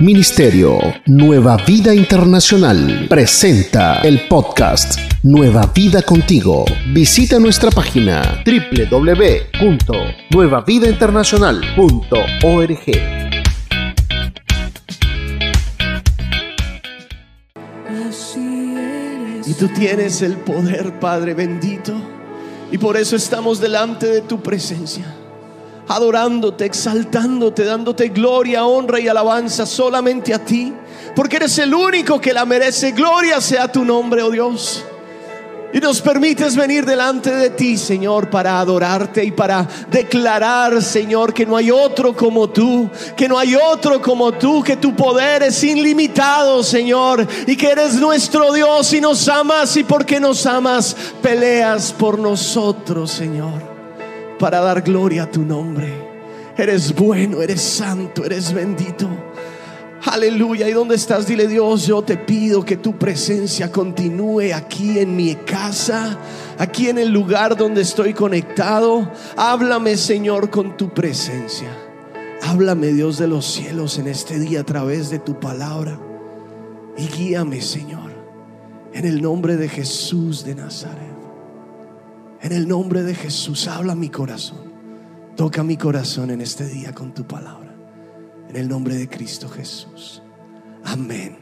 Ministerio Nueva Vida Internacional presenta el podcast Nueva Vida Contigo. Visita nuestra página www.nuevavidainternacional.org. Y tú tienes el poder, Padre bendito. Y por eso estamos delante de tu presencia adorándote, exaltándote, dándote gloria, honra y alabanza solamente a ti, porque eres el único que la merece. Gloria sea tu nombre, oh Dios. Y nos permites venir delante de ti, Señor, para adorarte y para declarar, Señor, que no hay otro como tú, que no hay otro como tú, que tu poder es ilimitado, Señor, y que eres nuestro Dios y nos amas y porque nos amas, peleas por nosotros, Señor para dar gloria a tu nombre. Eres bueno, eres santo, eres bendito. Aleluya. ¿Y dónde estás? Dile Dios, yo te pido que tu presencia continúe aquí en mi casa, aquí en el lugar donde estoy conectado. Háblame Señor con tu presencia. Háblame Dios de los cielos en este día a través de tu palabra. Y guíame Señor, en el nombre de Jesús de Nazaret. En el nombre de Jesús, habla mi corazón. Toca mi corazón en este día con tu palabra. En el nombre de Cristo Jesús. Amén.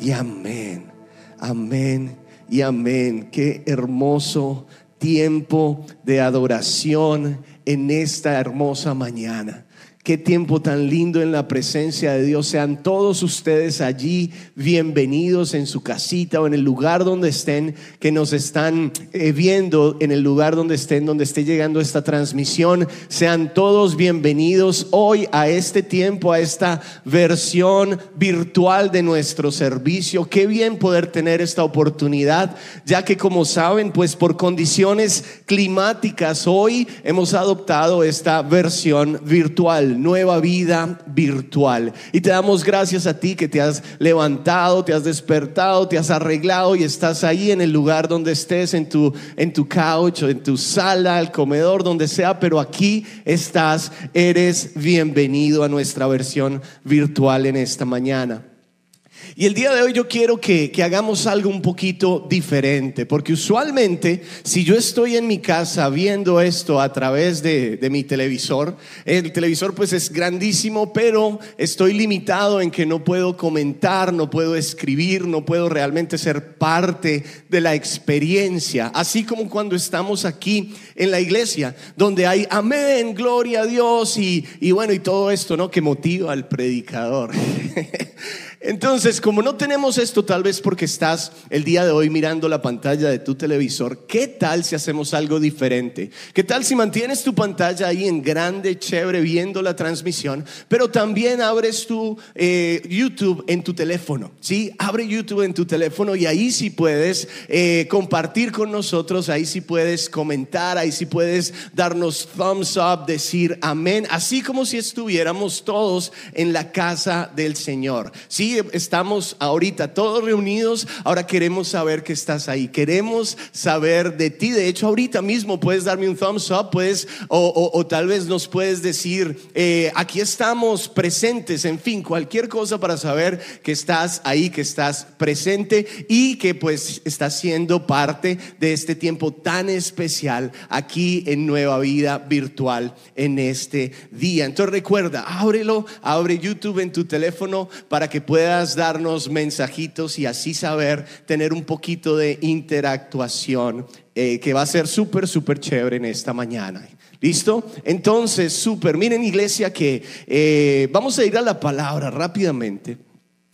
Y amén. Amén. Y amén. Qué hermoso tiempo de adoración en esta hermosa mañana. Qué tiempo tan lindo en la presencia de Dios. Sean todos ustedes allí bienvenidos en su casita o en el lugar donde estén, que nos están eh, viendo, en el lugar donde estén, donde esté llegando esta transmisión. Sean todos bienvenidos hoy a este tiempo, a esta versión virtual de nuestro servicio. Qué bien poder tener esta oportunidad, ya que como saben, pues por condiciones climáticas hoy hemos adoptado esta versión virtual nueva vida virtual. Y te damos gracias a ti que te has levantado, te has despertado, te has arreglado y estás ahí en el lugar donde estés, en tu, en tu couch en tu sala, el comedor, donde sea, pero aquí estás, eres bienvenido a nuestra versión virtual en esta mañana. Y el día de hoy yo quiero que, hagamos algo un poquito diferente, porque usualmente si yo estoy en mi casa viendo esto a través de, de, mi televisor, el televisor pues es grandísimo, pero estoy limitado en que no puedo comentar, no puedo escribir, no puedo realmente ser parte de la experiencia, así como cuando estamos aquí en la iglesia, donde hay amén, gloria a Dios y, y bueno, y todo esto, ¿no? Que motiva al predicador. Entonces, como no tenemos esto, tal vez porque estás el día de hoy mirando la pantalla de tu televisor, ¿qué tal si hacemos algo diferente? ¿Qué tal si mantienes tu pantalla ahí en grande, chévere, viendo la transmisión, pero también abres tu eh, YouTube en tu teléfono? ¿Sí? Abre YouTube en tu teléfono y ahí sí puedes eh, compartir con nosotros, ahí sí puedes comentar, ahí sí puedes darnos thumbs up, decir amén, así como si estuviéramos todos en la casa del Señor. ¿Sí? estamos ahorita todos reunidos, ahora queremos saber que estás ahí, queremos saber de ti. De hecho, ahorita mismo puedes darme un thumbs up, puedes, o, tal vez nos puedes decir, eh, aquí estamos presentes, en fin, cualquier cosa para saber que estás ahí, que estás presente y que pues estás siendo parte de este tiempo tan especial aquí en Nueva Vida Virtual en este día. Entonces recuerda, ábrelo, abre YouTube en tu teléfono para que puedas darnos mensajitos y así saber tener un poquito de interactuación eh, que va a ser súper, súper chévere en esta mañana. ¿Listo? Entonces, súper. Miren iglesia que eh, vamos a ir a la palabra rápidamente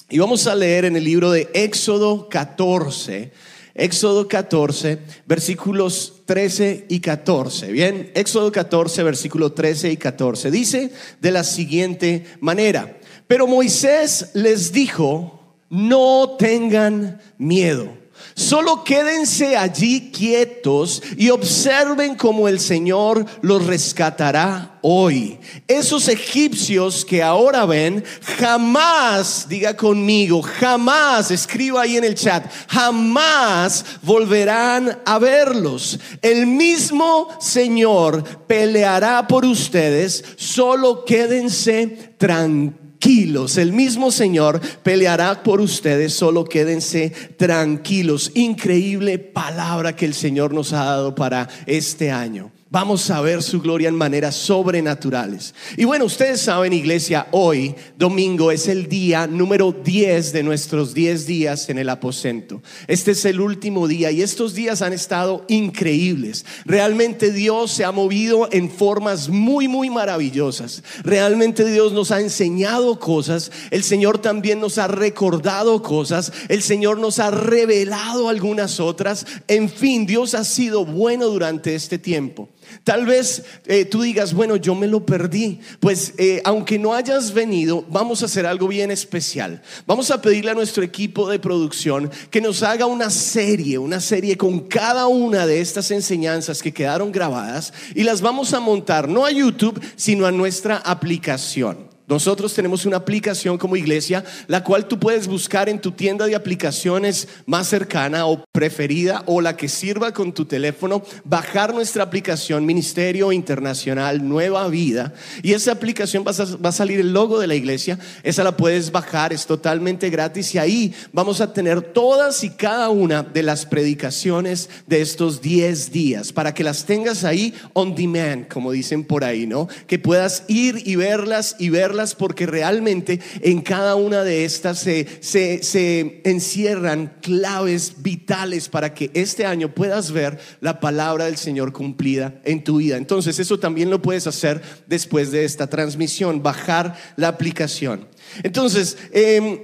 y vamos a leer en el libro de Éxodo 14. Éxodo 14, versículos 13 y 14. Bien, Éxodo 14, versículo 13 y 14. Dice de la siguiente manera. Pero Moisés les dijo, no tengan miedo. Solo quédense allí quietos y observen cómo el Señor los rescatará hoy. Esos egipcios que ahora ven, jamás, diga conmigo, jamás, escriba ahí en el chat, jamás volverán a verlos. El mismo Señor peleará por ustedes, solo quédense tranquilos tranquilos. El mismo Señor peleará por ustedes, solo quédense tranquilos. Increíble palabra que el Señor nos ha dado para este año. Vamos a ver su gloria en maneras sobrenaturales. Y bueno, ustedes saben, iglesia, hoy, domingo, es el día número 10 de nuestros 10 días en el aposento. Este es el último día y estos días han estado increíbles. Realmente Dios se ha movido en formas muy, muy maravillosas. Realmente Dios nos ha enseñado cosas. El Señor también nos ha recordado cosas. El Señor nos ha revelado algunas otras. En fin, Dios ha sido bueno durante este tiempo. Tal vez eh, tú digas, bueno, yo me lo perdí. Pues eh, aunque no hayas venido, vamos a hacer algo bien especial. Vamos a pedirle a nuestro equipo de producción que nos haga una serie, una serie con cada una de estas enseñanzas que quedaron grabadas y las vamos a montar no a YouTube, sino a nuestra aplicación. Nosotros tenemos una aplicación como iglesia, la cual tú puedes buscar en tu tienda de aplicaciones más cercana o preferida o la que sirva con tu teléfono, bajar nuestra aplicación Ministerio Internacional Nueva Vida. Y esa aplicación va a, salir el logo de la iglesia, esa la puedes bajar, es totalmente gratis y ahí vamos a tener todas y cada una de las predicaciones de estos 10 días para que las tengas ahí on demand, como dicen por ahí, ¿no? Que puedas ir y verlas y verlas porque realmente en cada una de estas se, se encierran claves vitales para que este año puedas ver la palabra del Señor cumplida en tu vida. Entonces eso también lo puedes hacer después de esta transmisión, bajar la aplicación. Entonces, em,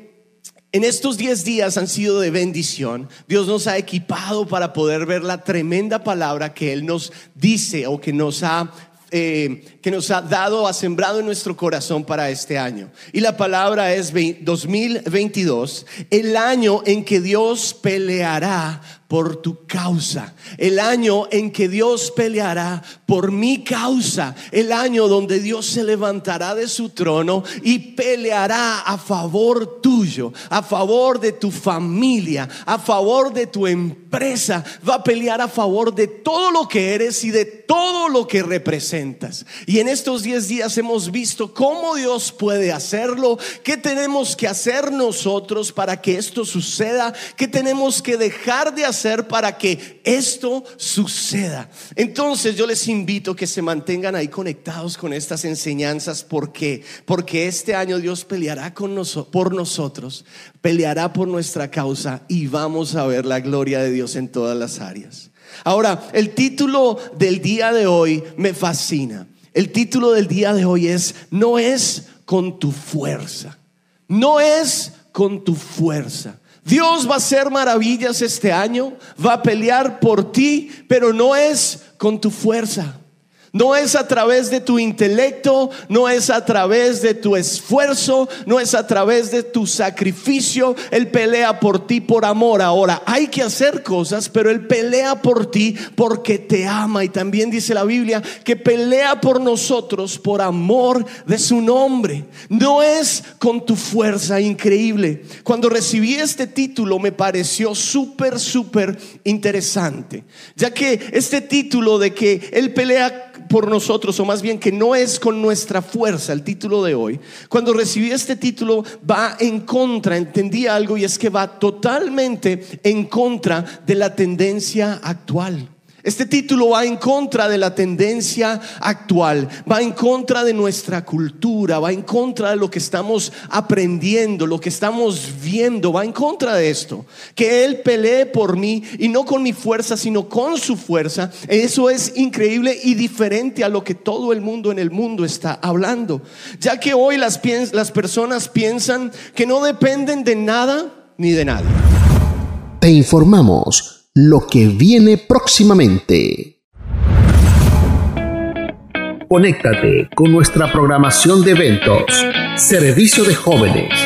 en estos 10 días han sido de bendición. Dios nos ha equipado para poder ver la tremenda palabra que Él nos dice o que nos ha eh, que nos ha dado, ha sembrado en nuestro corazón para este año. Y la palabra es 2022, el año en que Dios peleará por tu causa, el año en que Dios peleará por mi causa, el año donde Dios se levantará de su trono y peleará a favor tuyo, a favor de tu familia, a favor de tu empresa, va a pelear a favor de todo lo que eres y de todo lo que representas. Y en estos 10 días hemos visto cómo Dios puede hacerlo, qué tenemos que hacer nosotros para que esto suceda, qué tenemos que dejar de hacer hacer para que esto suceda? Entonces yo les invito que se mantengan ahí conectados con estas enseñanzas. Porque este año Dios peleará con nosotros, por nosotros, peleará por nuestra causa y vamos a ver la gloria de Dios en todas las áreas. Ahora, el título del día de hoy me fascina. El título del día de hoy es, no es con tu fuerza, no es con tu fuerza. Dios va a hacer maravillas este año, va a pelear por ti, pero no es con tu fuerza. No es a través de tu intelecto, no es a través de tu esfuerzo, no es a través de tu sacrificio. Él pelea por ti por amor. Ahora, hay que hacer cosas, pero Él pelea por ti porque te ama. Y también dice la Biblia que pelea por nosotros por amor de su nombre. No es con tu fuerza increíble. Cuando recibí este título me pareció súper, súper interesante, ya que este título de que Él pelea por nosotros, o más bien que no es con nuestra fuerza, el título de hoy, cuando recibí este título va en contra, entendí algo y es que va totalmente en contra de la tendencia actual. Este título va en contra de la tendencia actual, va en contra de nuestra cultura, va en contra de lo que estamos aprendiendo, lo que estamos viendo, va en contra de esto. Que Él pelee por mí y no con mi fuerza, sino con su fuerza. Eso es increíble y diferente a lo que todo el mundo en el mundo está hablando. Ya que hoy las, personas piensan que no dependen de nada ni de nadie. Te informamos lo que viene próximamente. Conéctate con nuestra programación de eventos. Servicio de jóvenes.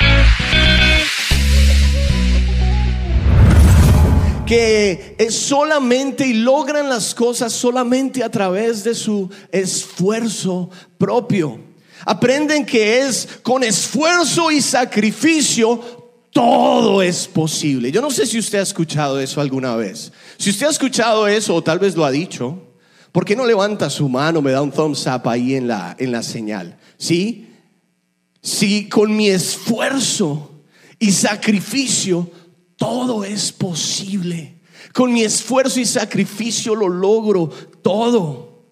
Que es solamente y logran las cosas solamente a través de su esfuerzo propio. Aprenden que es con esfuerzo y sacrificio todo es posible. Yo no sé si usted ha escuchado eso alguna vez. Si usted ha escuchado eso o tal vez lo ha dicho, ¿por qué no levanta su mano, me da un thumbs up ahí en la, en la señal? ¿Sí? Si con mi esfuerzo y sacrificio todo es posible. Con mi esfuerzo y sacrificio lo logro todo.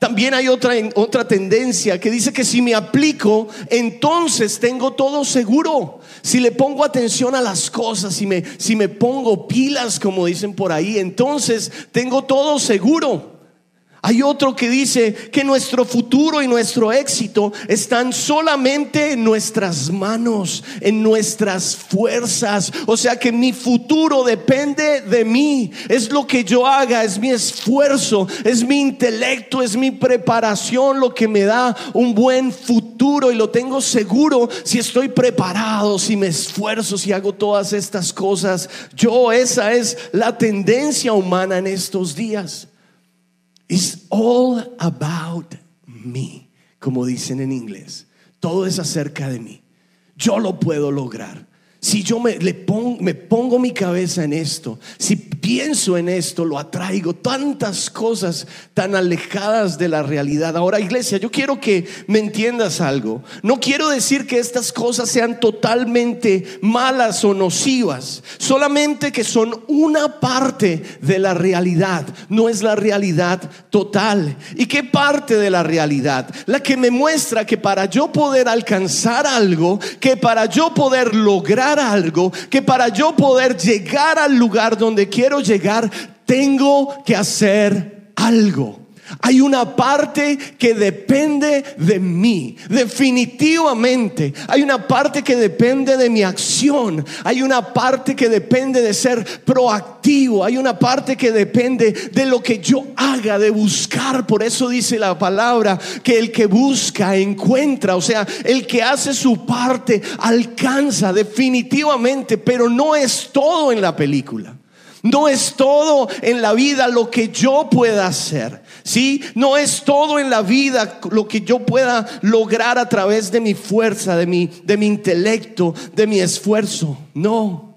También hay otra, otra tendencia que dice que si me aplico, entonces tengo todo seguro. Si le pongo atención a las cosas, si me, si me pongo pilas, como dicen por ahí, entonces tengo todo seguro. Hay otro que dice que nuestro futuro y nuestro éxito están solamente en nuestras manos, en nuestras fuerzas. O sea que mi futuro depende de mí. Es lo que yo haga, es mi esfuerzo, es mi intelecto, es mi preparación lo que me da un buen futuro y lo tengo seguro si estoy preparado, si me esfuerzo, si hago todas estas cosas. Yo, esa es la tendencia humana en estos días. It's all about me, como dicen en inglés. Todo es acerca de mí. Yo lo puedo lograr. Si yo me, le me pongo mi cabeza en esto, si pienso en esto, lo atraigo. Tantas cosas tan alejadas de la realidad. Ahora, iglesia, yo quiero que me entiendas algo. No quiero decir que estas cosas sean totalmente malas o nocivas. Solamente que son una parte de la realidad. No es la realidad total. ¿Y qué parte de la realidad? La que me muestra que para yo poder alcanzar algo, que para yo poder lograr algo, que para yo poder llegar al lugar donde quiero llegar, tengo que hacer algo. Hay una parte que depende de mí, definitivamente. Hay una parte que depende de mi acción. Hay una parte que depende de ser proactivo. Hay una parte que depende de lo que yo haga, de buscar. Por eso dice la palabra que el que busca encuentra. O sea, el que hace su parte alcanza definitivamente, pero no es todo en la película. No es todo en la vida lo que yo pueda hacer. ¿Sí? No es todo en la vida lo que yo pueda lograr a través de mi fuerza, de mi, de mi intelecto, de mi esfuerzo. No.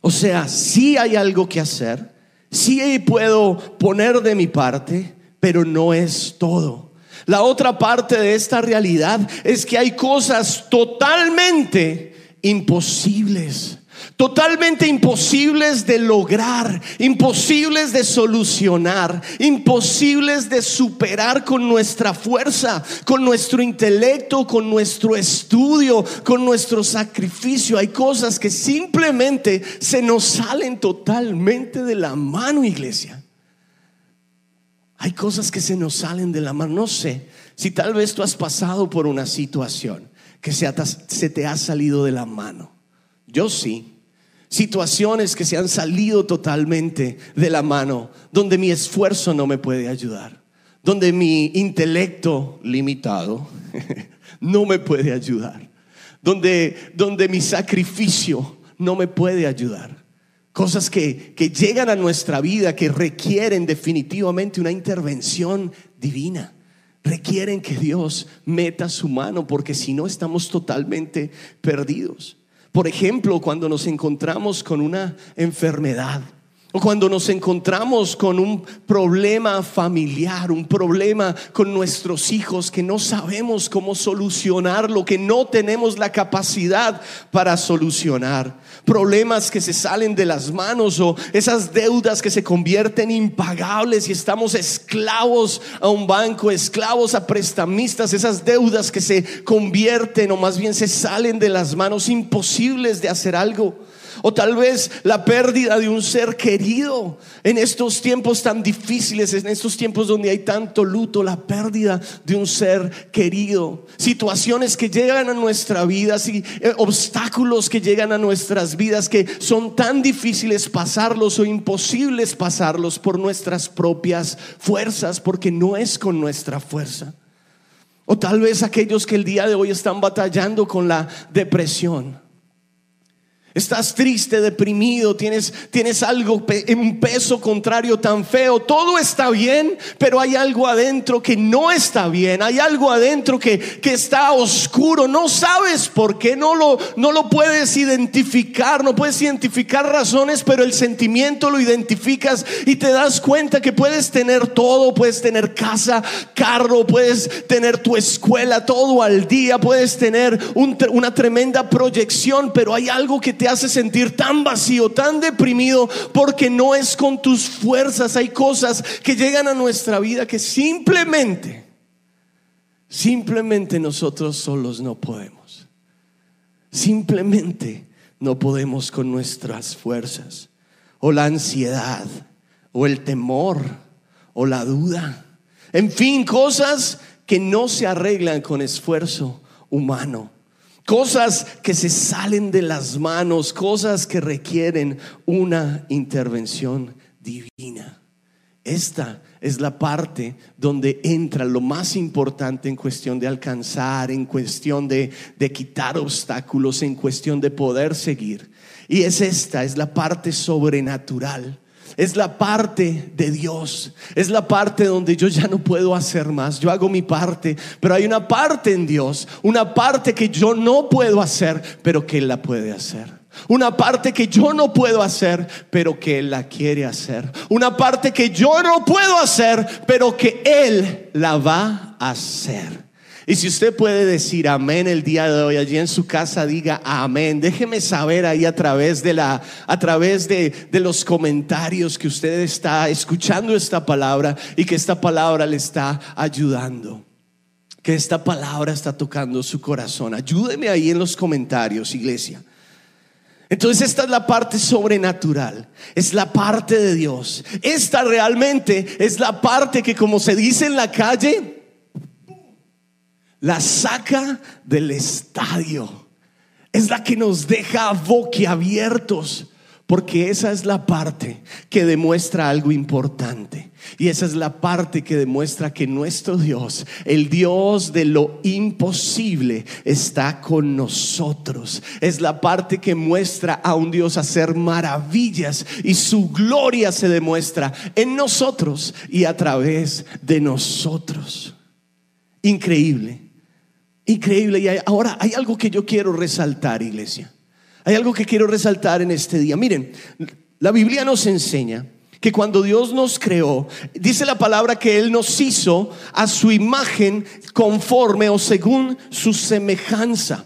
O sea, sí hay algo que hacer, sí puedo poner de mi parte, pero no es todo. La otra parte de esta realidad es que hay cosas totalmente imposibles totalmente imposibles de lograr, imposibles de solucionar, imposibles de superar con nuestra fuerza, con nuestro intelecto, con nuestro estudio, con nuestro sacrificio. Hay cosas que simplemente se nos salen totalmente de la mano, iglesia. Hay cosas que se nos salen de la mano. No sé si tal vez tú has pasado por una situación que se, te ha salido de la mano. Yo sí situaciones que se han salido totalmente de la mano, donde mi esfuerzo no me puede ayudar, donde mi intelecto limitado no me puede ayudar, donde, donde mi sacrificio no me puede ayudar. Cosas que, que llegan a nuestra vida que requieren definitivamente una intervención divina requieren que Dios meta su mano porque si no estamos totalmente perdidos. Por ejemplo, cuando nos encontramos con una enfermedad o cuando nos encontramos con un problema familiar, un problema con nuestros hijos que no sabemos cómo solucionarlo, que no tenemos la capacidad para solucionar. Problemas que se salen de las manos o esas deudas que se convierten impagables y estamos esclavos a un banco, esclavos a prestamistas, esas deudas que se convierten o más bien se salen de las manos imposibles de hacer algo. O tal vez la pérdida de un ser querido en estos tiempos tan difíciles, en estos tiempos donde hay tanto luto, la pérdida de un ser querido. Situaciones que llegan a nuestra vida, eh, obstáculos que llegan a nuestras vidas que son tan difíciles pasarlos o imposibles pasarlos por nuestras propias fuerzas, porque no es con nuestra fuerza. O tal vez aquellos que el día de hoy están batallando con la depresión Estás triste, deprimido, tienes, tienes algo, un peso contrario tan feo. Todo está bien, pero hay algo adentro que no está bien. Hay algo adentro que, que está oscuro. No sabes por qué, no lo, no lo puedes identificar, no puedes identificar razones, pero el sentimiento lo identificas y te das cuenta que puedes tener todo, puedes tener casa, carro, puedes tener tu escuela, todo al día, puedes tener una tremenda proyección, pero hay algo que te hace sentir tan vacío, tan deprimido, porque no es con tus fuerzas. Hay cosas que llegan a nuestra vida que simplemente, simplemente nosotros solos no podemos. Simplemente no podemos con nuestras fuerzas. O la ansiedad, o el temor, o la duda. En fin, cosas que no se arreglan con esfuerzo humano. Cosas que se salen de las manos, cosas que requieren una intervención divina. Esta es la parte donde entra lo más importante en cuestión de alcanzar, en cuestión de, de, quitar obstáculos, en cuestión de poder seguir. Y es esta, es la parte sobrenatural es la parte de Dios. Es la parte donde yo ya no puedo hacer más. Yo hago mi parte, pero hay una parte en Dios, una parte que yo no puedo hacer, pero que Él la puede hacer. Una parte que yo no puedo hacer, pero que Él la quiere hacer. Una parte que yo no puedo hacer, pero que Él la va a hacer. Y si usted puede decir amén el día de hoy allí en su casa, diga amén. Déjeme saber ahí a través de la, a través de, de los comentarios que usted está escuchando esta palabra y que esta palabra le está ayudando. Que esta palabra está tocando su corazón. Ayúdeme ahí en los comentarios, iglesia. Entonces esta es la parte sobrenatural, es la parte de Dios. Esta realmente es la parte que como se dice en la calle, la saca del estadio. Es la que nos deja boquiabiertos. Porque esa es la parte que demuestra algo importante. Y esa es la parte que demuestra que nuestro Dios, el Dios de lo imposible, está con nosotros. Es la parte que muestra a un Dios hacer maravillas y su gloria se demuestra en nosotros y a través de nosotros. Increíble. Increíble. Y ahora hay algo que yo quiero resaltar, iglesia. Hay algo que quiero resaltar en este día. Miren, la Biblia nos enseña que cuando Dios nos creó, dice la palabra que Él nos hizo a su imagen conforme o según su semejanza.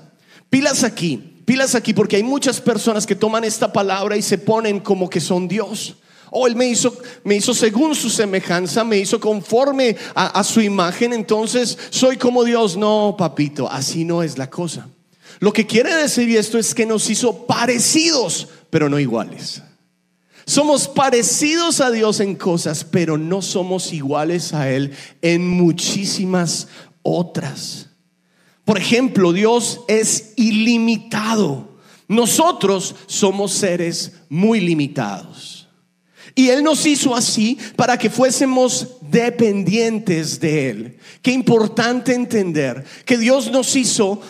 Pilas aquí, pilas aquí, porque hay muchas personas que toman esta palabra y se ponen como que son Dios. Oh, Él me hizo, me hizo según su semejanza, me hizo conforme a, su imagen, entonces soy como Dios. No, papito, así no es la cosa. Lo que quiere decir esto es que nos hizo parecidos, pero no iguales. Somos parecidos a Dios en cosas, pero no somos iguales a Él en muchísimas otras. Por ejemplo, Dios es ilimitado. Nosotros somos seres muy limitados. Y Él nos hizo así para que fuésemos dependientes de Él. Qué importante entender que Dios nos hizo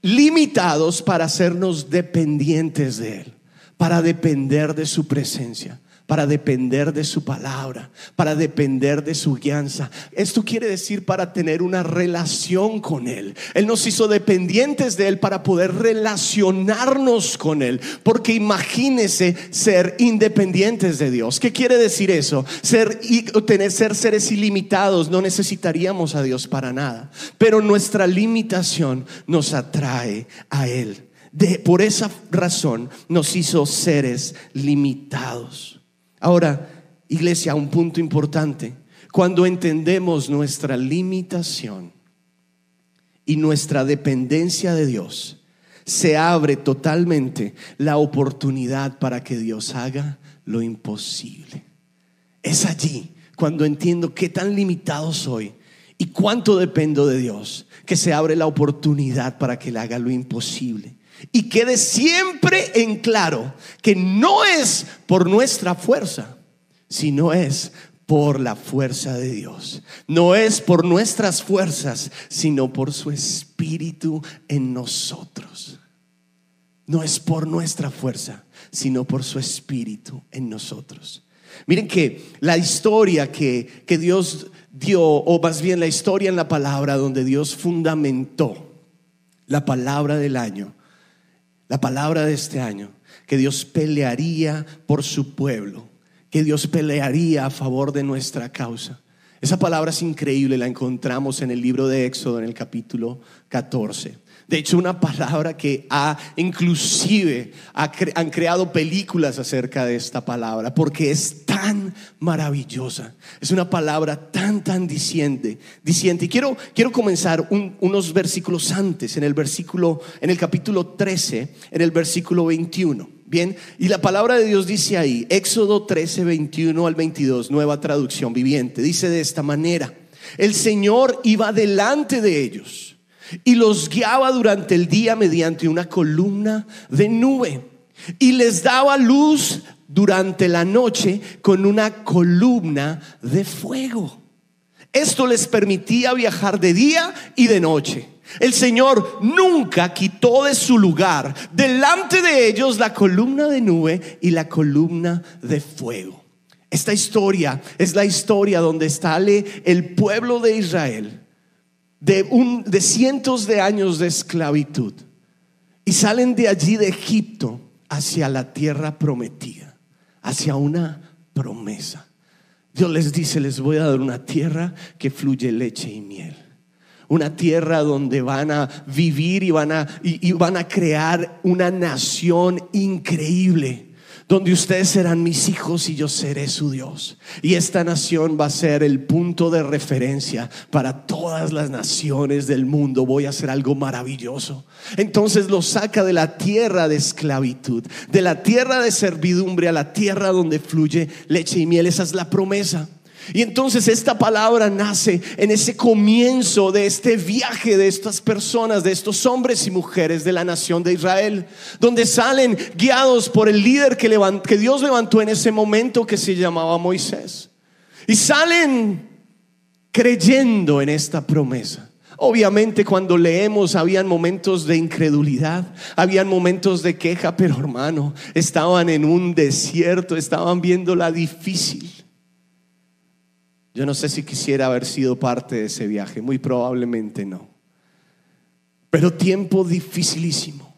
limitados para hacernos dependientes de Él, para depender de su presencia para depender de su palabra, para depender de su guianza. Esto quiere decir para tener una relación con Él. Él nos hizo dependientes de Él para poder relacionarnos con Él. Porque imagínese ser independientes de Dios. ¿Qué quiere decir eso? Ser, tener, ser seres ilimitados. No necesitaríamos a Dios para nada. Pero nuestra limitación nos atrae a Él. De, por esa razón nos hizo seres limitados. Ahora, iglesia, un punto importante. Cuando entendemos nuestra limitación y nuestra dependencia de Dios, se abre totalmente la oportunidad para que Dios haga lo imposible. Es allí cuando entiendo qué tan limitado soy y cuánto dependo de Dios, que se abre la oportunidad para que Él haga lo imposible y quede siempre en claro que no es por nuestra fuerza, sino es por la fuerza de Dios. No es por nuestras fuerzas, sino por su espíritu en nosotros. no es por nuestra fuerza, sino por su espíritu en nosotros. Miren que la historia que, que Dios dio, o más bien la historia en la palabra donde Dios fundamentó la palabra del año, la palabra de este año, que Dios pelearía por su pueblo, que Dios pelearía a favor de nuestra causa. Esa palabra es increíble, la encontramos en el libro de Éxodo en el capítulo 14. De hecho, una palabra que ha inclusive han creado películas acerca de esta palabra, porque es tan maravillosa. Es una palabra tan, tan diciente. diciente. Y quiero, quiero comenzar unos versículos antes, en el versículo, en el capítulo 13, en el versículo 21. Bien, y la palabra de Dios dice ahí, Éxodo 13, 21 al 22, nueva traducción viviente, dice de esta manera, el Señor iba delante de ellos y los guiaba durante el día mediante una columna de nube y les daba luz durante la noche con una columna de fuego. Esto les permitía viajar de día y de noche. El Señor nunca quitó de su lugar delante de ellos la columna de nube y la columna de fuego. Esta historia es la historia donde sale el pueblo de Israel de, un, de cientos de años de esclavitud y salen de allí de Egipto hacia la tierra prometida, hacia una promesa. Dios les dice, les voy a dar una tierra que fluye leche y miel. Una tierra donde van a vivir y van a, y van a crear una nación increíble donde ustedes serán mis hijos y yo seré su Dios. Y esta nación va a ser el punto de referencia para todas las naciones del mundo. Voy a hacer algo maravilloso. Entonces lo saca de la tierra de esclavitud, de la tierra de servidumbre a la tierra donde fluye leche y miel. Esa es la promesa. Y entonces esta palabra nace en ese comienzo de este viaje de estas personas, de estos hombres y mujeres de la nación de Israel, donde salen guiados por el líder que, que Dios levantó en ese momento que se llamaba Moisés. Y salen creyendo en esta promesa. Obviamente cuando leemos habían momentos de incredulidad, habían momentos de queja, pero hermano, estaban en un desierto, estaban viendo la difícil. Yo no sé si quisiera haber sido parte de ese viaje, muy probablemente no. Pero tiempo dificilísimo.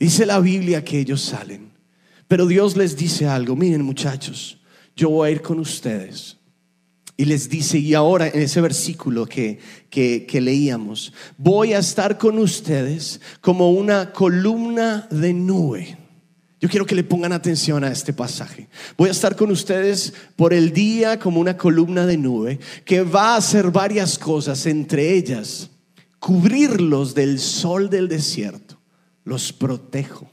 Dice la Biblia que ellos salen. Pero Dios les dice algo, miren muchachos, yo voy a ir con ustedes. Y les dice, y ahora en ese versículo que, que, leíamos, voy a estar con ustedes como una columna de nube yo quiero que le pongan atención a este pasaje. Voy a estar con ustedes por el día como una columna de nube que va a hacer varias cosas, entre ellas cubrirlos del sol del desierto. Los protejo.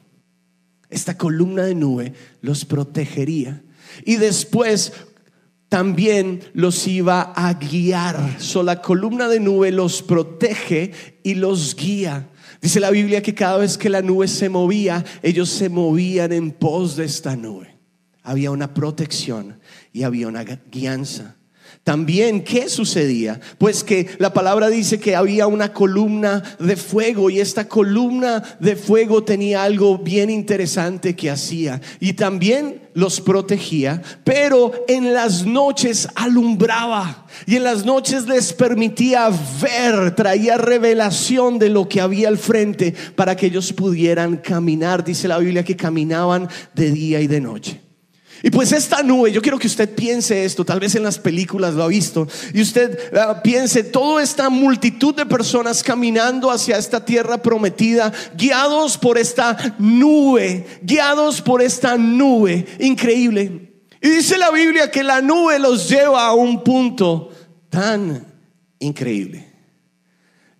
Esta columna de nube los protegería. Y después también los iba a guiar. So, la columna de nube los protege y los guía. Dice la Biblia que cada vez que la nube se movía, ellos se movían en pos de esta nube. Había una protección y había una guianza. También, ¿qué sucedía? Pues que la palabra dice que había una columna de fuego y esta columna de fuego tenía algo bien interesante que hacía y también los protegía, pero en las noches alumbraba y en las noches les permitía ver, traía revelación de lo que había al frente para que ellos pudieran caminar. Dice la Biblia que caminaban de día y de noche. Y pues esta nube, yo quiero que usted piense esto, tal vez en las películas lo ha visto, y usted ah, piense toda esta multitud de personas caminando hacia esta tierra prometida, guiados por esta nube, guiados por esta nube increíble. Y dice la Biblia que la nube los lleva a un punto tan increíble.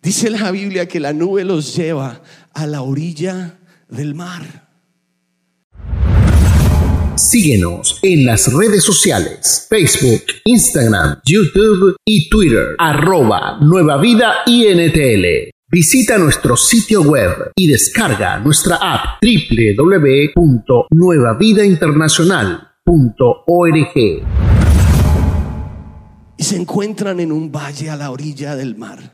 Dice la Biblia que la nube los lleva a la orilla del mar. Síguenos en las redes sociales, Facebook, Instagram, YouTube y Twitter, arroba Nueva Vida INTL. Visita nuestro sitio web y descarga nuestra app www.nuevavidainternacional.org. Y se encuentran en un valle a la orilla del mar,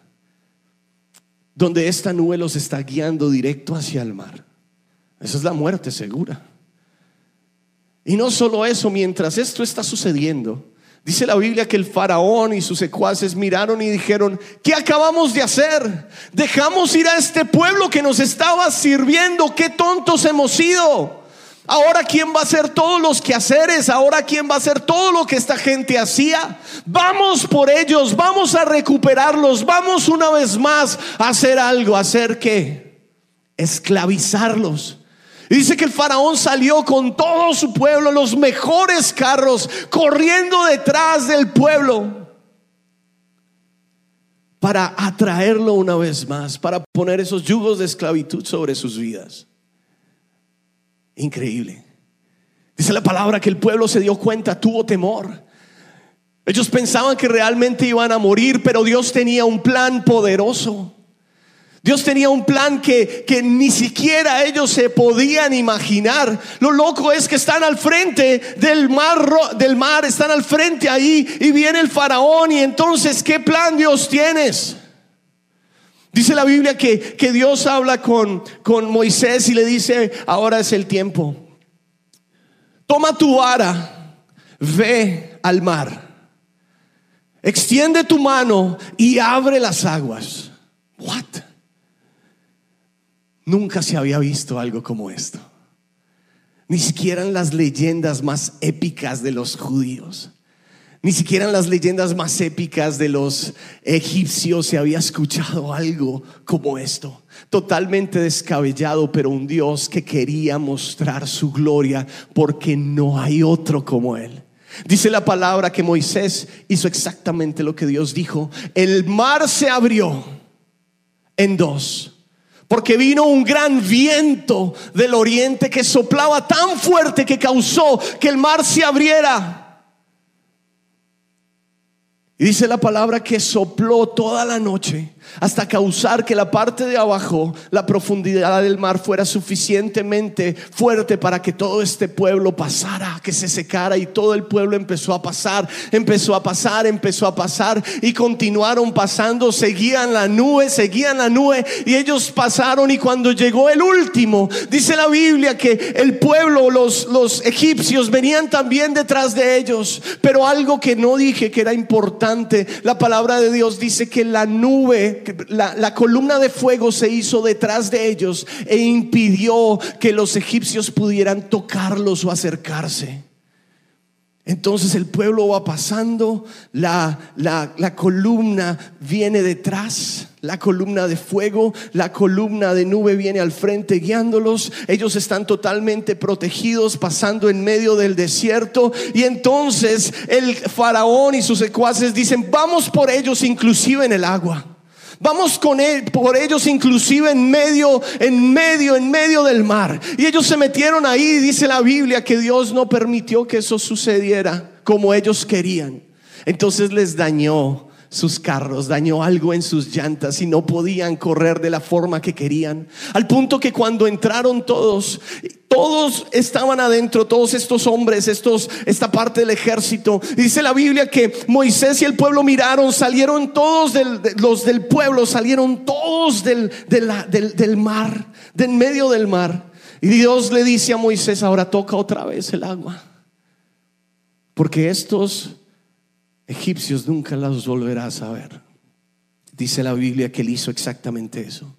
donde esta nube los está guiando directo hacia el mar. Esa es la muerte segura. Y no solo eso, mientras esto está sucediendo, dice la Biblia que el faraón y sus secuaces miraron y dijeron, ¿qué acabamos de hacer? Dejamos ir a este pueblo que nos estaba sirviendo, qué tontos hemos sido. Ahora quién va a hacer todos los quehaceres, ahora quién va a hacer todo lo que esta gente hacía. Vamos por ellos, vamos a recuperarlos, vamos una vez más a hacer algo, hacer qué? Esclavizarlos. Dice que el faraón salió con todo su pueblo, los mejores carros, corriendo detrás del pueblo para atraerlo una vez más, para poner esos yugos de esclavitud sobre sus vidas. Increíble. Dice la palabra que el pueblo se dio cuenta, tuvo temor. Ellos pensaban que realmente iban a morir, pero Dios tenía un plan poderoso. Dios tenía un plan que, que, ni siquiera ellos se podían imaginar. Lo loco es que están al frente del mar, del mar, están al frente ahí y viene el faraón y entonces, ¿qué plan Dios tienes? Dice la Biblia que, que Dios habla con, con Moisés y le dice, ahora es el tiempo. Toma tu vara, ve al mar, extiende tu mano y abre las aguas. What? Nunca se había visto algo como esto. Ni siquiera en las leyendas más épicas de los judíos. Ni siquiera en las leyendas más épicas de los egipcios se había escuchado algo como esto. Totalmente descabellado, pero un Dios que quería mostrar su gloria porque no hay otro como Él. Dice la palabra que Moisés hizo exactamente lo que Dios dijo. El mar se abrió en dos. Porque vino un gran viento del oriente que soplaba tan fuerte que causó que el mar se abriera. Y dice la palabra que sopló toda la noche hasta causar que la parte de abajo, la profundidad del mar, fuera suficientemente fuerte para que todo este pueblo pasara, que se secara y todo el pueblo empezó a pasar, empezó a pasar, empezó a pasar y continuaron pasando, seguían la nube, seguían la nube y ellos pasaron y cuando llegó el último, dice la Biblia que el pueblo, los, los egipcios venían también detrás de ellos, pero algo que no dije que era importante, la palabra de Dios dice que la nube la, columna de fuego se hizo detrás de ellos e impidió que los egipcios pudieran tocarlos o acercarse. Entonces el pueblo va pasando, la, la, columna viene detrás, la columna de fuego, la columna de nube viene al frente guiándolos, ellos están totalmente protegidos pasando en medio del desierto y entonces el faraón y sus secuaces dicen, vamos por ellos inclusive en el agua. Vamos con él, por ellos inclusive en medio, en medio, en medio del mar. Y ellos se metieron ahí, dice la Biblia, que Dios no permitió que eso sucediera como ellos querían. Entonces les dañó sus carros, dañó algo en sus llantas y no podían correr de la forma que querían. Al punto que cuando entraron todos, todos estaban adentro, todos estos hombres, estos, esta parte del ejército. Dice la Biblia que Moisés y el pueblo miraron, salieron todos del, los del pueblo, salieron todos del, del, del mar, del medio del mar. Y Dios le dice a Moisés, ahora toca otra vez el agua. Porque estos egipcios nunca las volverás a ver. Dice la Biblia que él hizo exactamente eso.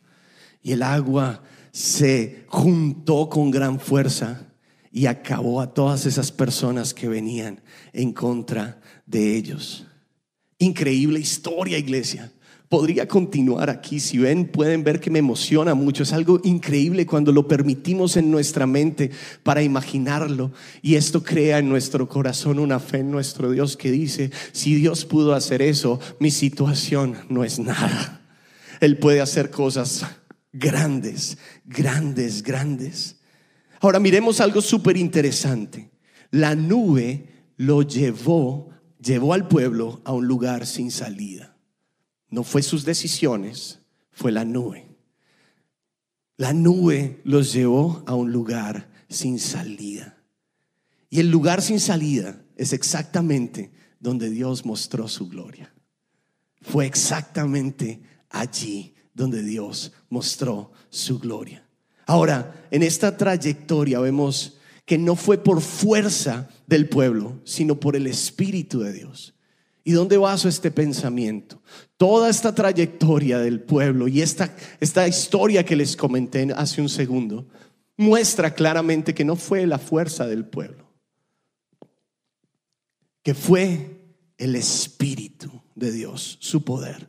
Y el agua se juntó con gran fuerza y acabó a todas esas personas que venían en contra de ellos. Increíble historia, iglesia. Podría continuar aquí. Si ven, pueden ver que me emociona mucho. Es algo increíble cuando lo permitimos en nuestra mente para imaginarlo. Y esto crea en nuestro corazón una fe en nuestro Dios que dice, si Dios pudo hacer eso, mi situación no es nada. Él puede hacer cosas grandes, grandes, grandes. Ahora miremos algo súper interesante. La nube lo llevó, llevó al pueblo a un lugar sin salida. No fue sus decisiones, fue la nube. La nube los llevó a un lugar sin salida. Y el lugar sin salida es exactamente donde Dios mostró su gloria. Fue exactamente allí donde Dios mostró su gloria. Ahora, en esta trayectoria vemos que no fue por fuerza del pueblo, sino por el Espíritu de Dios. ¿Y dónde baso este pensamiento? Toda esta trayectoria del pueblo y esta, esta historia que les comenté hace un segundo muestra claramente que no fue la fuerza del pueblo, que fue el Espíritu de Dios, su poder.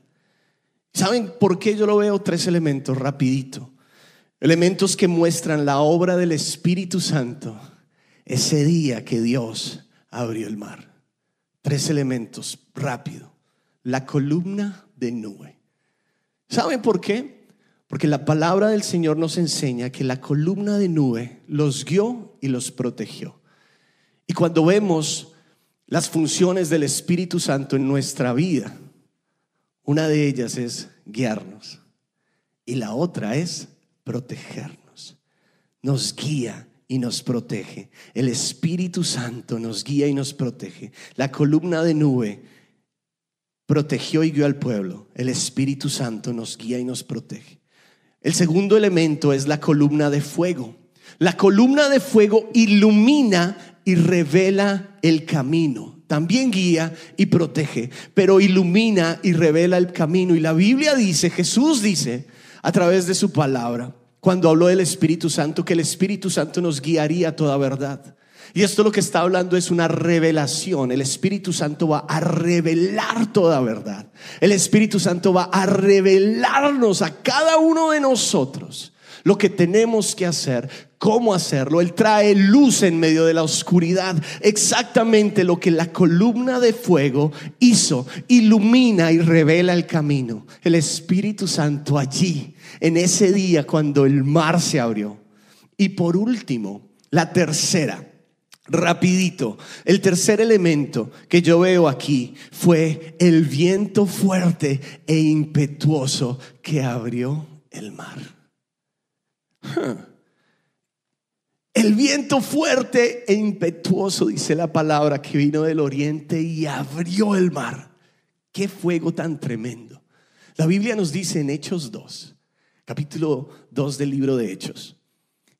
¿Saben por qué yo lo veo? Tres elementos, rapidito. Elementos que muestran la obra del Espíritu Santo ese día que Dios abrió el mar. Tres elementos, rápido. La columna de nube. ¿Saben por qué? Porque la palabra del Señor nos enseña que la columna de nube los guió y los protegió. Y cuando vemos las funciones del Espíritu Santo en nuestra vida, una de ellas es guiarnos y la otra es protegernos. Nos guía y nos protege. El Espíritu Santo nos guía y nos protege. La columna de nube protegió y guió al pueblo. El Espíritu Santo nos guía y nos protege. El segundo elemento es la columna de fuego. La columna de fuego ilumina y revela el camino también guía y protege, pero ilumina y revela el camino. Y la Biblia dice, Jesús dice a través de su palabra, cuando habló del Espíritu Santo, que el Espíritu Santo nos guiaría toda verdad. Y esto lo que está hablando es una revelación. El Espíritu Santo va a revelar toda verdad. El Espíritu Santo va a revelarnos a cada uno de nosotros lo que tenemos que hacer, cómo hacerlo. Él trae luz en medio de la oscuridad. Exactamente lo que la columna de fuego hizo. Ilumina y revela el camino. El Espíritu Santo allí, en ese día cuando el mar se abrió. Y por último, la tercera. Rapidito, el tercer elemento que yo veo aquí fue el viento fuerte e impetuoso que abrió el mar. El viento fuerte e impetuoso, dice la palabra, que vino del oriente y abrió el mar. Qué fuego tan tremendo. La Biblia nos dice en Hechos 2, capítulo 2 del libro de Hechos,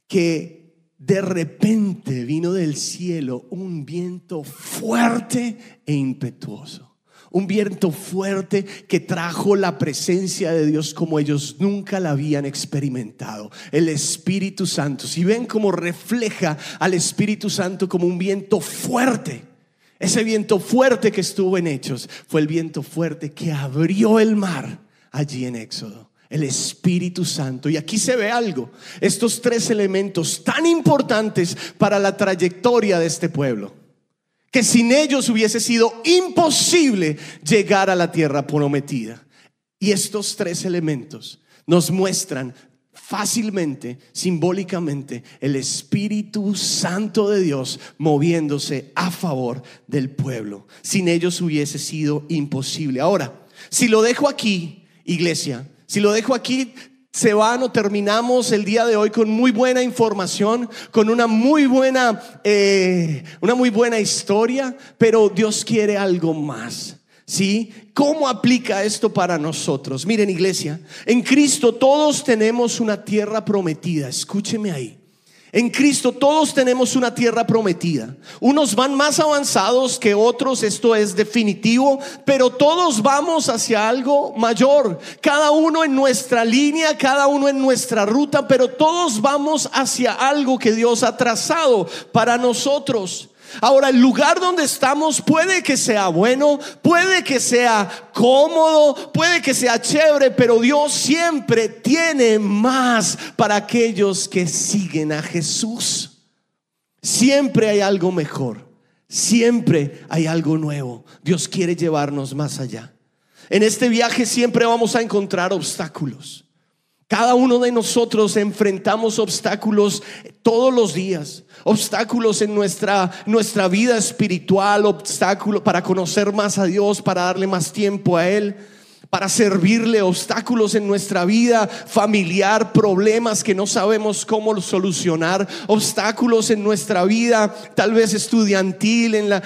que de repente vino del cielo un viento fuerte e impetuoso un viento fuerte que trajo la presencia de Dios como ellos nunca la habían experimentado. El Espíritu Santo. Si ven cómo refleja al Espíritu Santo como un viento fuerte. Ese viento fuerte que estuvo en Hechos fue el viento fuerte que abrió el mar allí en Éxodo. El Espíritu Santo. Y aquí se ve algo. Estos tres elementos tan importantes para la trayectoria de este pueblo que sin ellos hubiese sido imposible llegar a la tierra prometida. Y estos tres elementos nos muestran fácilmente, simbólicamente, el Espíritu Santo de Dios moviéndose a favor del pueblo. Sin ellos hubiese sido imposible. Ahora, si lo dejo aquí, iglesia, si lo dejo aquí, se van o terminamos el día de hoy con muy buena información, con una muy buena, eh, una muy buena historia, pero Dios quiere algo más. ¿Sí? ¿Cómo aplica esto para nosotros? Miren, iglesia, en Cristo todos tenemos una tierra prometida. Escúcheme ahí. En Cristo todos tenemos una tierra prometida. Unos van más avanzados que otros, esto es definitivo, pero todos vamos hacia algo mayor. Cada uno en nuestra línea, cada uno en nuestra ruta, pero todos vamos hacia algo que Dios ha trazado para nosotros. Ahora, el lugar donde estamos puede que sea bueno, puede que sea cómodo, puede que sea chévere, pero Dios siempre tiene más para aquellos que siguen a Jesús. Siempre hay algo mejor, siempre hay algo nuevo. Dios quiere llevarnos más allá. En este viaje siempre vamos a encontrar obstáculos. Cada uno de nosotros enfrentamos obstáculos todos los días, obstáculos en nuestra, nuestra vida espiritual, obstáculos para conocer más a Dios, para darle más tiempo a Él. Para servirle obstáculos en nuestra vida familiar, problemas que no sabemos cómo solucionar, obstáculos en nuestra vida, tal vez estudiantil, en la,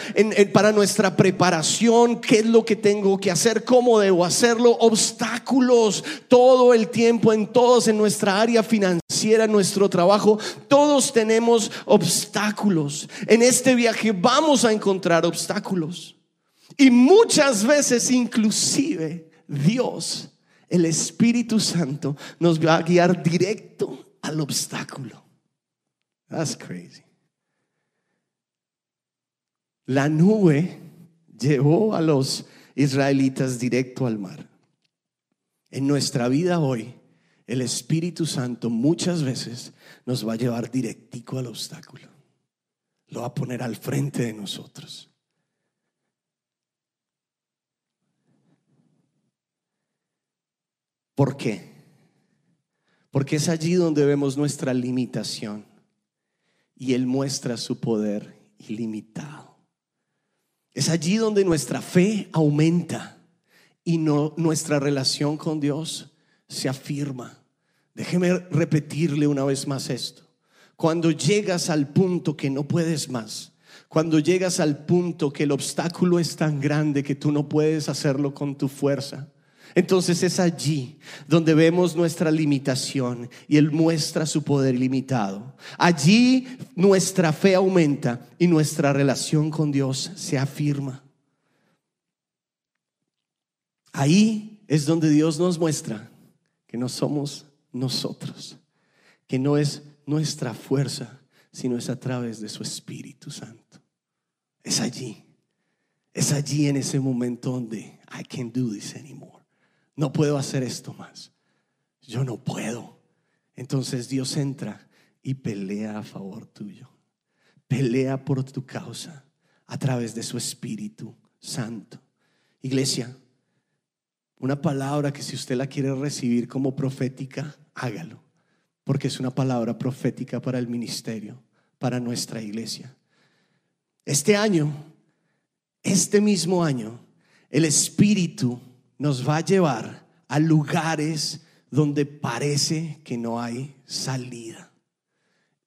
para nuestra preparación, qué es lo que tengo que hacer, cómo debo hacerlo, obstáculos todo el tiempo en todos, en nuestra área financiera, en nuestro trabajo, todos tenemos obstáculos. En este viaje vamos a encontrar obstáculos. Y muchas veces inclusive Dios, el Espíritu Santo, nos va a guiar directo al obstáculo. That's crazy. La nube llevó a los israelitas directo al mar. En nuestra vida hoy, el Espíritu Santo muchas veces nos va a llevar directico al obstáculo. Lo va a poner al frente de nosotros. ¿Por qué? Porque es allí donde vemos nuestra limitación y Él muestra su poder ilimitado. Es allí donde nuestra fe aumenta y nuestra relación con Dios se afirma. Déjeme repetirle una vez más esto. Cuando llegas al punto que no puedes más, cuando llegas al punto que el obstáculo es tan grande que tú no puedes hacerlo con tu fuerza, entonces es allí donde vemos nuestra limitación y Él muestra su poder ilimitado. Allí nuestra fe aumenta y nuestra relación con Dios se afirma. Ahí es donde Dios nos muestra que no somos nosotros, que no es nuestra fuerza, sino es a través de su Espíritu Santo. Es allí, es allí en ese momento donde I can't do this anymore. No puedo hacer esto más. Yo no puedo. Entonces Dios entra y pelea a favor tuyo. Pelea por tu causa a través de su Espíritu Santo. Iglesia, una palabra que si usted la quiere recibir como profética, hágalo. Porque es una palabra profética para el ministerio, para nuestra iglesia. Este año, este mismo año, el Espíritu nos va a llevar a lugares donde parece que no hay salida.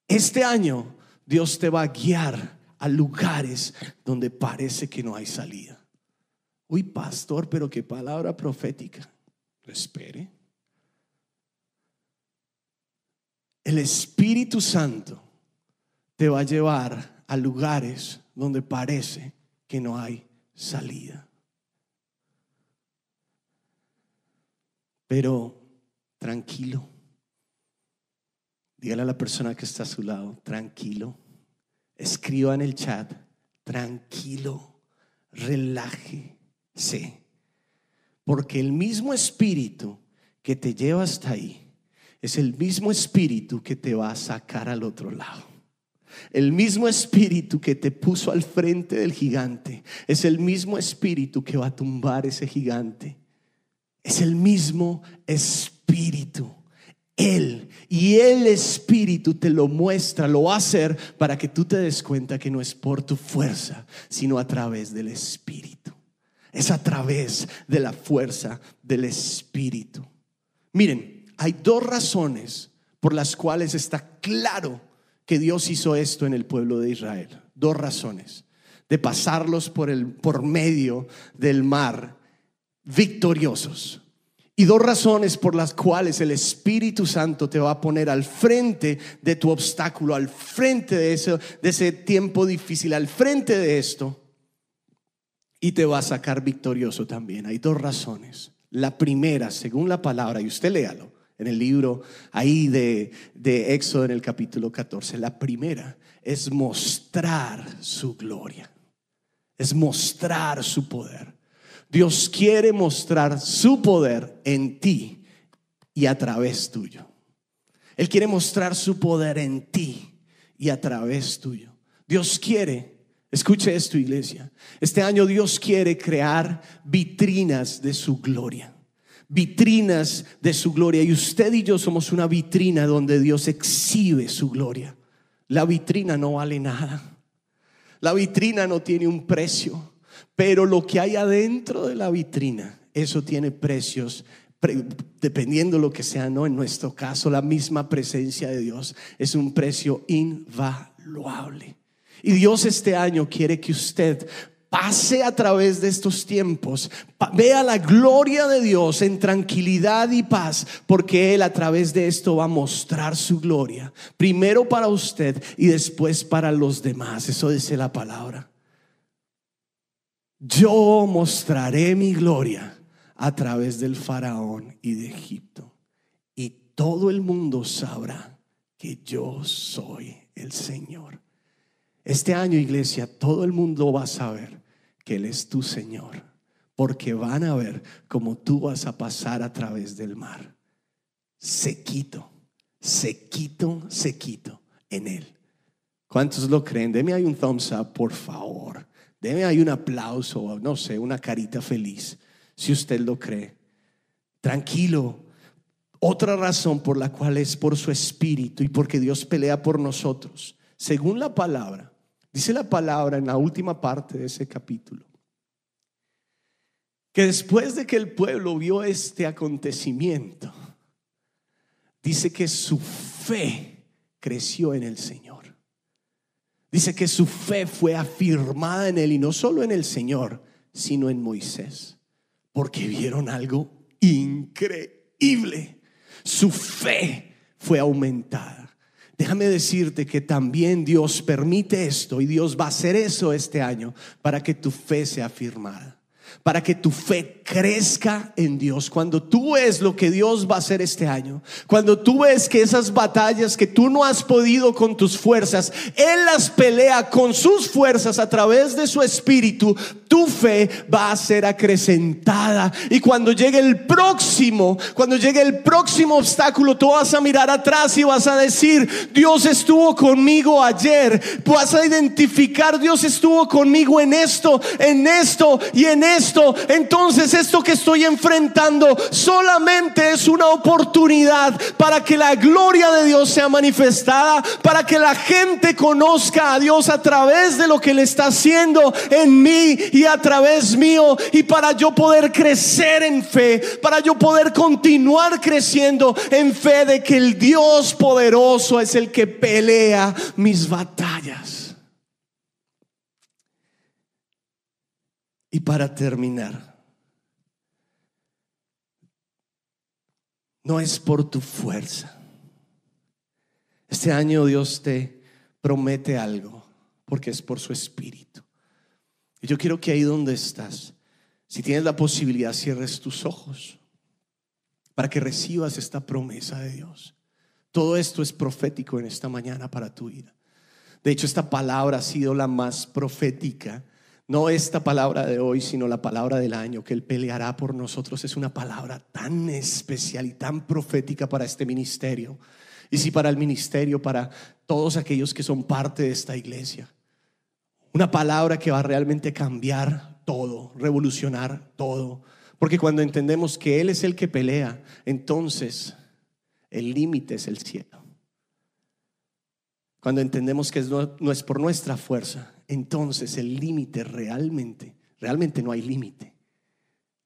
Este año Dios te va a guiar a lugares donde parece que no hay salida. Uy, pastor, pero qué palabra profética. Espere. El Espíritu Santo te va a llevar a lugares donde parece que no hay salida. Pero tranquilo. Dígale a la persona que está a su lado, tranquilo. Escriba en el chat, tranquilo, relájese. Porque el mismo espíritu que te lleva hasta ahí es el mismo espíritu que te va a sacar al otro lado. El mismo espíritu que te puso al frente del gigante es el mismo espíritu que va a tumbar ese gigante es el mismo espíritu. Él y el espíritu te lo muestra, lo va a hacer para que tú te des cuenta que no es por tu fuerza, sino a través del espíritu. Es a través de la fuerza del espíritu. Miren, hay dos razones por las cuales está claro que Dios hizo esto en el pueblo de Israel. Dos razones. De pasarlos por, el, por medio del mar victoriosos. Y dos razones por las cuales el Espíritu Santo te va a poner al frente de tu obstáculo, al frente de ese, tiempo difícil, al frente de esto. Y te va a sacar victorioso también. Hay dos razones. La primera, según la palabra, y usted léalo en el libro ahí de, de Éxodo en el capítulo 14. La primera es mostrar su gloria. Es mostrar su poder. Dios quiere mostrar su poder en ti y a través tuyo. Él quiere mostrar su poder en ti y a través tuyo. Dios quiere, escuche esto iglesia, este año Dios quiere crear vitrinas de su gloria. Vitrinas de su gloria. Y usted y yo somos una vitrina donde Dios exhibe su gloria. La vitrina no vale nada. La vitrina no tiene un precio. Pero lo que hay adentro de la vitrina eso tiene precios dependiendo lo que sea, no en nuestro caso, la misma presencia de Dios es un precio invaluable. Y Dios este año quiere que usted pase a través de estos tiempos, vea la gloria de Dios en tranquilidad y paz, porque Él a través de esto va a mostrar su gloria, primero para usted y después para los demás. Eso dice la palabra. Yo mostraré mi gloria a través del faraón y de Egipto, y todo el mundo sabrá que yo soy el Señor. Este año, iglesia, todo el mundo va a saber que Él es tu Señor, porque van a ver cómo tú vas a pasar a través del mar. Sequito, sequito, sequito en Él. ¿Cuántos lo creen? Deme ahí un thumbs up, por favor. Deme ahí un aplauso, no sé, una carita feliz, si usted lo cree. Tranquilo. Otra razón por la cual es por su espíritu y porque Dios pelea por nosotros. Según la palabra, Dice la palabra en la última parte de ese capítulo que después de que el pueblo vio este acontecimiento, dice que su fe creció en el Señor. Dice que su fe fue afirmada en él y no solo en el Señor, sino en Moisés, porque vieron algo increíble. Su fe fue aumentada. Déjame decirte que también Dios permite esto y Dios va a hacer eso este año para que tu fe sea afirmada para que tu fe crezca en Dios. Cuando tú ves lo que Dios va a hacer este año, cuando tú ves que esas batallas que tú no has podido con tus fuerzas, Él las pelea con sus fuerzas a través de su espíritu, tu fe va a ser acrecentada. Y cuando llegue el próximo, cuando llegue el próximo obstáculo, tú vas a mirar atrás y vas a decir, Dios estuvo conmigo ayer. Vas a identificar, Dios estuvo conmigo en esto, en esto y en esto entonces esto que estoy enfrentando solamente es una oportunidad para que la gloria de Dios sea manifestada, para que la gente conozca a Dios a través de lo que le está haciendo en mí y a través mío, y para yo poder crecer en fe, para yo poder continuar creciendo en fe de que el Dios poderoso es el que pelea mis batallas. Y para terminar, no es por tu fuerza. Este año Dios te promete algo porque es por su espíritu. Y yo quiero que ahí donde estás, si tienes la posibilidad, cierres tus ojos para que recibas esta promesa de Dios. Todo esto es profético en esta mañana para tu vida. De hecho, esta palabra ha sido la más profética no esta palabra de hoy, sino la palabra del año, que Él peleará por nosotros, es una palabra tan especial y tan profética para este ministerio. Y si para el ministerio, para todos aquellos que son parte de esta iglesia. Una palabra que va a realmente cambiar todo, revolucionar todo. Porque cuando entendemos que Él es el que pelea, entonces el límite es el cielo. Cuando entendemos que no, es por nuestra fuerza, entonces el límite realmente, realmente no hay límite.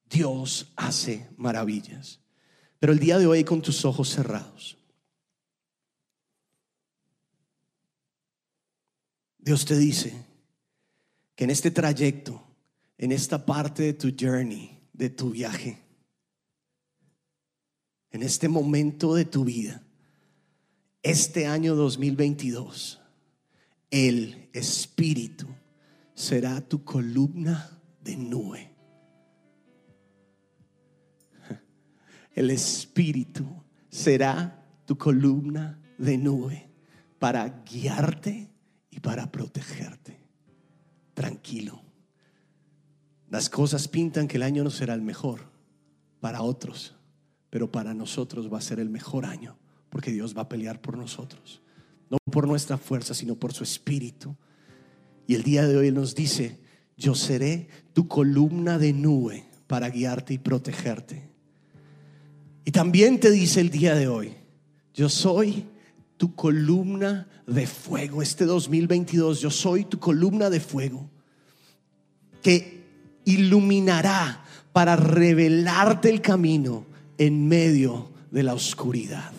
Dios hace maravillas. Pero el día de hoy con tus ojos cerrados, Dios te dice que en este trayecto, en esta parte de tu journey, de tu viaje, en este momento de tu vida, este año 2022, el Espíritu será tu columna de nube. El Espíritu será tu columna de nube para guiarte y para protegerte. Tranquilo. Las cosas pintan que el año no será el mejor para otros, pero para nosotros va a ser el mejor año porque Dios va a pelear por nosotros. No por nuestra fuerza, sino por su espíritu. Y el día de hoy nos dice, yo seré tu columna de nube para guiarte y protegerte. Y también te dice el día de hoy, yo soy tu columna de fuego. Este 2022, yo soy tu columna de fuego que iluminará para revelarte el camino en medio de la oscuridad.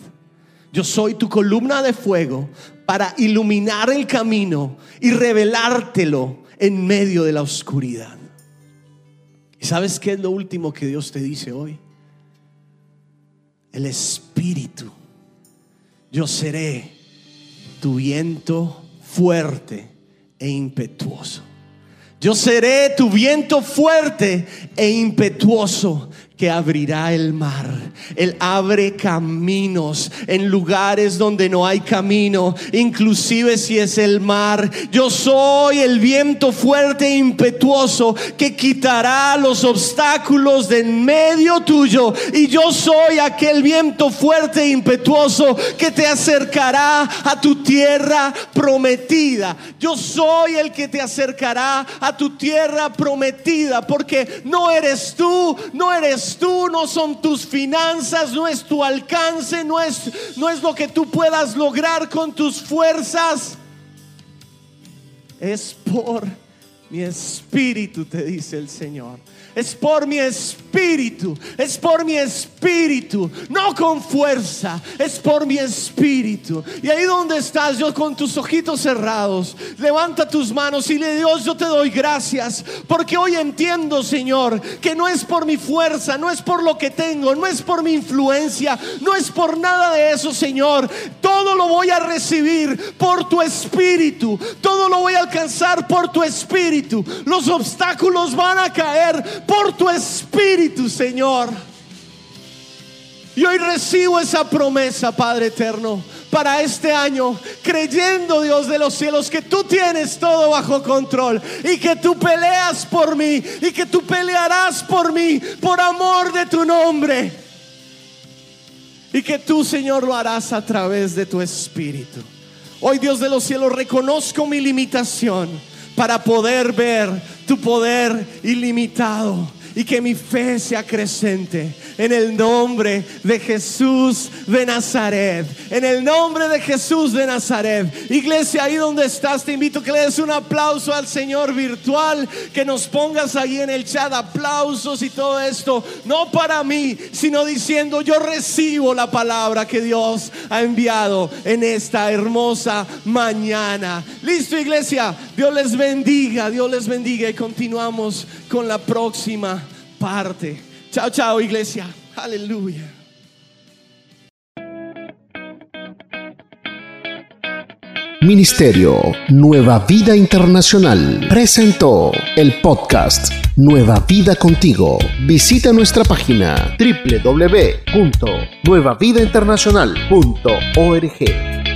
Yo soy tu columna de fuego para iluminar el camino y revelártelo en medio de la oscuridad. ¿Y sabes qué es lo último que Dios te dice hoy? El Espíritu. Yo seré tu viento fuerte e impetuoso. Yo seré tu viento fuerte e impetuoso que abrirá el mar. Él abre caminos en lugares donde no hay camino, inclusive si es el mar. Yo soy el viento fuerte e impetuoso que quitará los obstáculos de en medio tuyo. Y yo soy aquel viento fuerte e impetuoso que te acercará a tu tierra prometida. Yo soy el que te acercará a tu tierra prometida porque no eres tú, no eres tú, no son tus finanzas, no es tu alcance, no es, no es lo que tú puedas lograr con tus fuerzas. Es por mi espíritu, te dice el Señor. Es por mi espíritu, es por mi espíritu, no con fuerza, es por mi espíritu. Y ahí donde estás, yo con tus ojitos cerrados, levanta tus manos y le Dios, yo te doy gracias, porque hoy entiendo, Señor, que no es por mi fuerza, no es por lo que tengo, no es por mi influencia, no es por nada de eso, Señor. Todo lo voy a recibir por tu espíritu, todo lo voy a alcanzar por tu espíritu. Los obstáculos van a caer por tu espíritu, Señor. Y hoy recibo esa promesa, Padre eterno, para este año, creyendo, Dios de los cielos, que tú tienes todo bajo control y que tú peleas por mí y que tú pelearás por mí por amor de tu nombre. Y que tú, Señor, lo harás a través de tu espíritu. Hoy, Dios de los cielos, reconozco mi limitación para poder ver tu poder ilimitado y que mi fe sea creciente en el nombre de Jesús de Nazaret. En el nombre de Jesús de Nazaret. Iglesia, ahí donde estás, te invito a que le des un aplauso al Señor virtual, que nos pongas ahí en el chat aplausos y todo esto, no para mí, sino diciendo, yo recibo la palabra que Dios ha enviado en esta hermosa mañana. Listo, iglesia, Dios les bendiga, Dios les bendiga y continuamos con la próxima parte. Chao, chao, iglesia. Aleluya. Ministerio Nueva Vida Internacional presentó el podcast Nueva Vida Contigo. Visita nuestra página www.nuevavidainternacional.org.